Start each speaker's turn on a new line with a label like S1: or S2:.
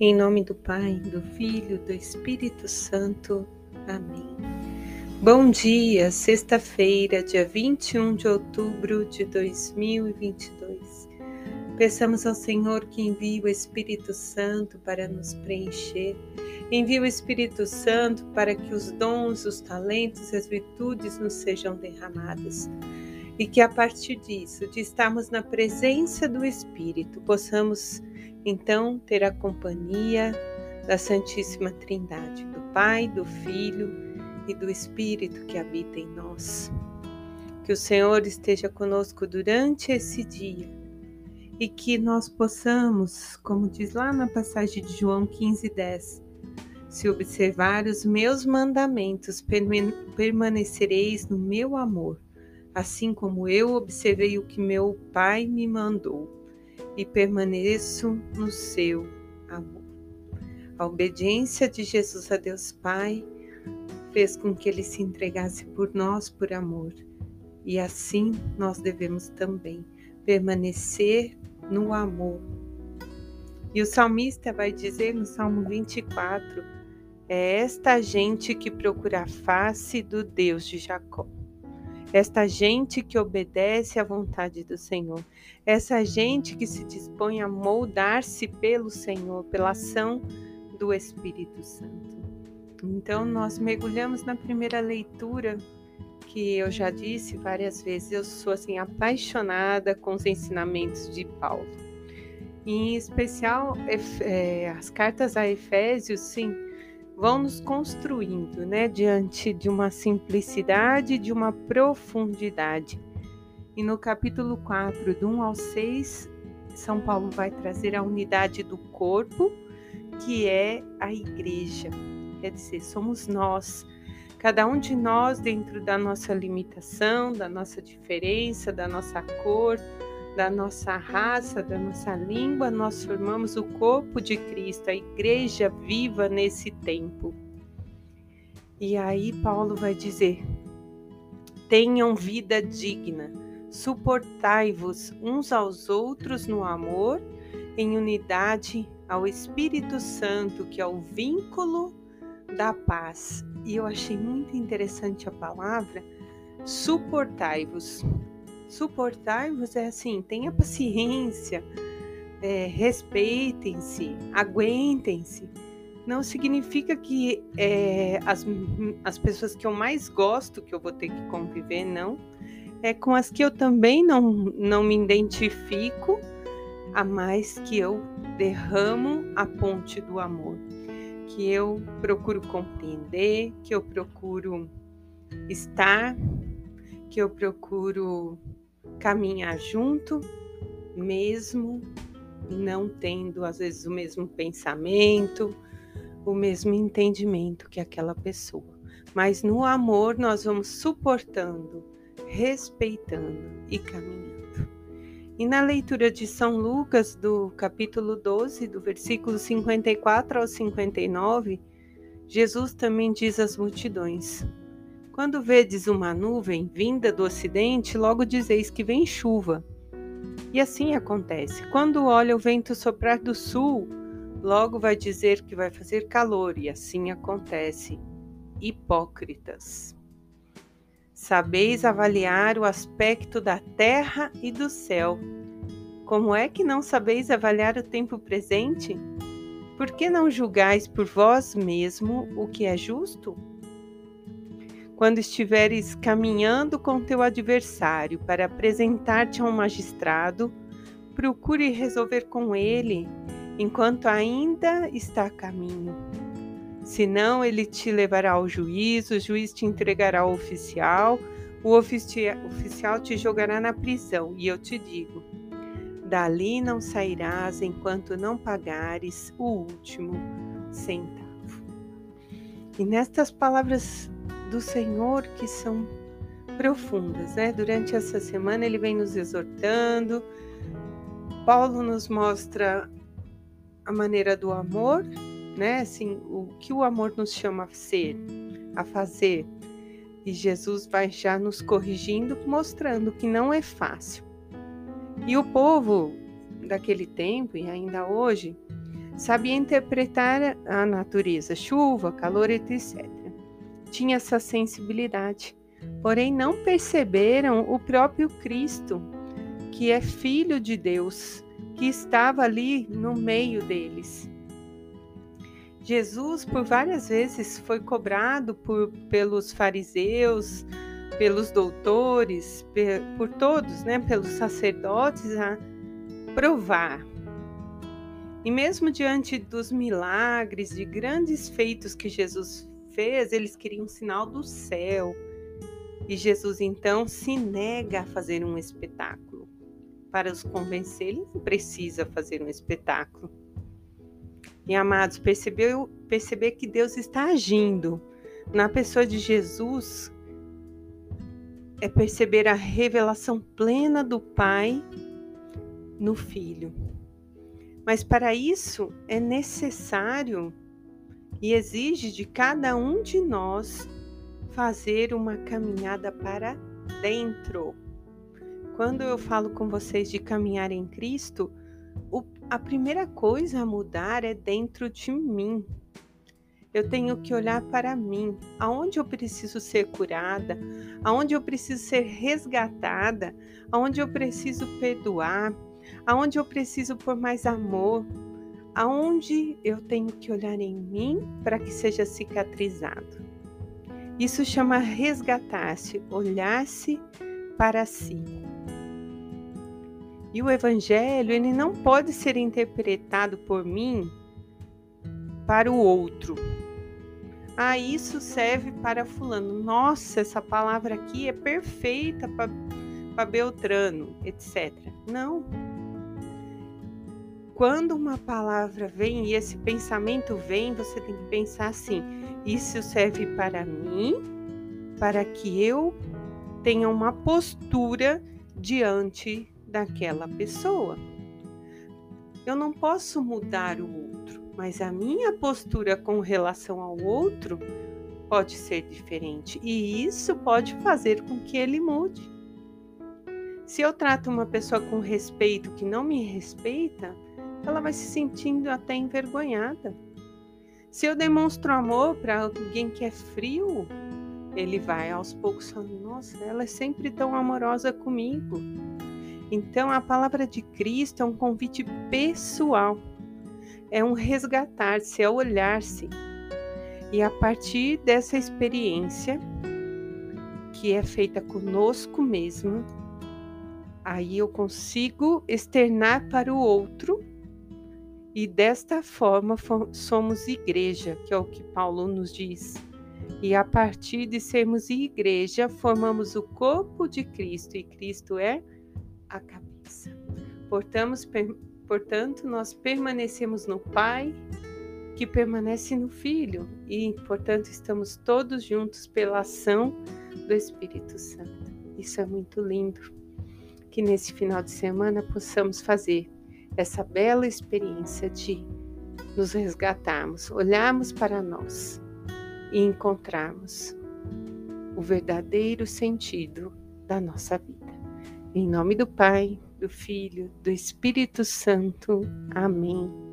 S1: Em nome do Pai, do Filho, do Espírito Santo. Amém. Bom dia, sexta-feira, dia 21 de outubro de 2022. Peçamos ao Senhor que envie o Espírito Santo para nos preencher. Envie o Espírito Santo para que os dons, os talentos e as virtudes nos sejam derramados. E que a partir disso, de estarmos na presença do Espírito, possamos então ter a companhia da Santíssima Trindade, do Pai, do Filho e do Espírito que habita em nós. Que o Senhor esteja conosco durante esse dia e que nós possamos, como diz lá na passagem de João 15:10, se observar os meus mandamentos, permanecereis no meu amor, assim como eu observei o que meu Pai me mandou e permaneço no seu amor. A obediência de Jesus a Deus Pai fez com que ele se entregasse por nós por amor, e assim nós devemos também permanecer no amor. E o salmista vai dizer no Salmo 24: É esta gente que procura a face do Deus de Jacó esta gente que obedece à vontade do Senhor, essa gente que se dispõe a moldar-se pelo Senhor, pela ação do Espírito Santo. Então, nós mergulhamos na primeira leitura, que eu já disse várias vezes, eu sou assim apaixonada com os ensinamentos de Paulo. Em especial, é, as cartas a Efésios, sim, vão nos construindo, né, diante de uma simplicidade, de uma profundidade. E no capítulo 4, do 1 ao 6, São Paulo vai trazer a unidade do corpo, que é a igreja. Quer dizer, somos nós, cada um de nós dentro da nossa limitação, da nossa diferença, da nossa cor, da nossa raça, da nossa língua, nós formamos o corpo de Cristo, a igreja viva nesse tempo. E aí Paulo vai dizer: tenham vida digna, suportai-vos uns aos outros no amor, em unidade ao Espírito Santo, que é o vínculo da paz. E eu achei muito interessante a palavra suportai-vos. Suportar-vos é assim, tenha paciência, é, respeitem-se, aguentem-se. Não significa que é, as, as pessoas que eu mais gosto que eu vou ter que conviver, não. É com as que eu também não, não me identifico, a mais que eu derramo a ponte do amor, que eu procuro compreender, que eu procuro estar, que eu procuro caminhar junto, mesmo não tendo às vezes o mesmo pensamento, o mesmo entendimento que aquela pessoa. Mas no amor nós vamos suportando, respeitando e caminhando. E na leitura de São Lucas, do capítulo 12, do versículo 54 ao 59, Jesus também diz às multidões: quando vedes uma nuvem vinda do ocidente, logo dizeis que vem chuva. E assim acontece. Quando olha o vento soprar do sul, logo vai dizer que vai fazer calor, e assim acontece. Hipócritas. Sabeis avaliar o aspecto da terra e do céu. Como é que não sabeis avaliar o tempo presente? Por que não julgais por vós mesmo o que é justo? Quando estiveres caminhando com teu adversário para apresentar-te a um magistrado, procure resolver com ele enquanto ainda está a caminho. Senão, ele te levará ao juiz, o juiz te entregará ao oficial, o oficial te jogará na prisão. E eu te digo: dali não sairás enquanto não pagares o último centavo. E nestas palavras do Senhor que são profundas, né? Durante essa semana ele vem nos exortando. Paulo nos mostra a maneira do amor, né? Assim, o que o amor nos chama a ser, a fazer. E Jesus vai já nos corrigindo, mostrando que não é fácil. E o povo daquele tempo e ainda hoje Sabia interpretar a natureza, chuva, calor, etc. Tinha essa sensibilidade, porém não perceberam o próprio Cristo, que é filho de Deus, que estava ali no meio deles. Jesus, por várias vezes, foi cobrado por, pelos fariseus, pelos doutores, por todos, né, pelos sacerdotes, a provar. E mesmo diante dos milagres, de grandes feitos que Jesus fez, eles queriam um sinal do céu. E Jesus então se nega a fazer um espetáculo. Para os convencer, ele não precisa fazer um espetáculo. E amados, percebeu, perceber que Deus está agindo na pessoa de Jesus é perceber a revelação plena do Pai no Filho. Mas para isso é necessário e exige de cada um de nós fazer uma caminhada para dentro. Quando eu falo com vocês de caminhar em Cristo, o, a primeira coisa a mudar é dentro de mim. Eu tenho que olhar para mim, aonde eu preciso ser curada, aonde eu preciso ser resgatada, aonde eu preciso perdoar, aonde eu preciso por mais amor, aonde eu tenho que olhar em mim para que seja cicatrizado. Isso chama resgatar-se, olhar-se para si. E o evangelho, ele não pode ser interpretado por mim para o outro. Ah, isso serve para fulano. Nossa, essa palavra aqui é perfeita para Beltrano, etc. Não. Quando uma palavra vem e esse pensamento vem, você tem que pensar assim: isso serve para mim, para que eu tenha uma postura diante daquela pessoa. Eu não posso mudar o outro mas a minha postura com relação ao outro pode ser diferente e isso pode fazer com que ele mude. Se eu trato uma pessoa com respeito que não me respeita, ela vai se sentindo até envergonhada. Se eu demonstro amor para alguém que é frio, ele vai aos poucos falando: Nossa, ela é sempre tão amorosa comigo. Então, a palavra de Cristo é um convite pessoal é um resgatar-se, é olhar-se. E a partir dessa experiência, que é feita conosco mesmo, aí eu consigo externar para o outro e desta forma somos igreja, que é o que Paulo nos diz. E a partir de sermos igreja, formamos o corpo de Cristo e Cristo é a cabeça. Portamos, Portanto, nós permanecemos no Pai, que permanece no Filho, e, portanto, estamos todos juntos pela ação do Espírito Santo. Isso é muito lindo. Que nesse final de semana possamos fazer essa bela experiência de nos resgatarmos, olharmos para nós e encontrarmos o verdadeiro sentido da nossa vida. Em nome do Pai, do Filho, do Espírito Santo. Amém.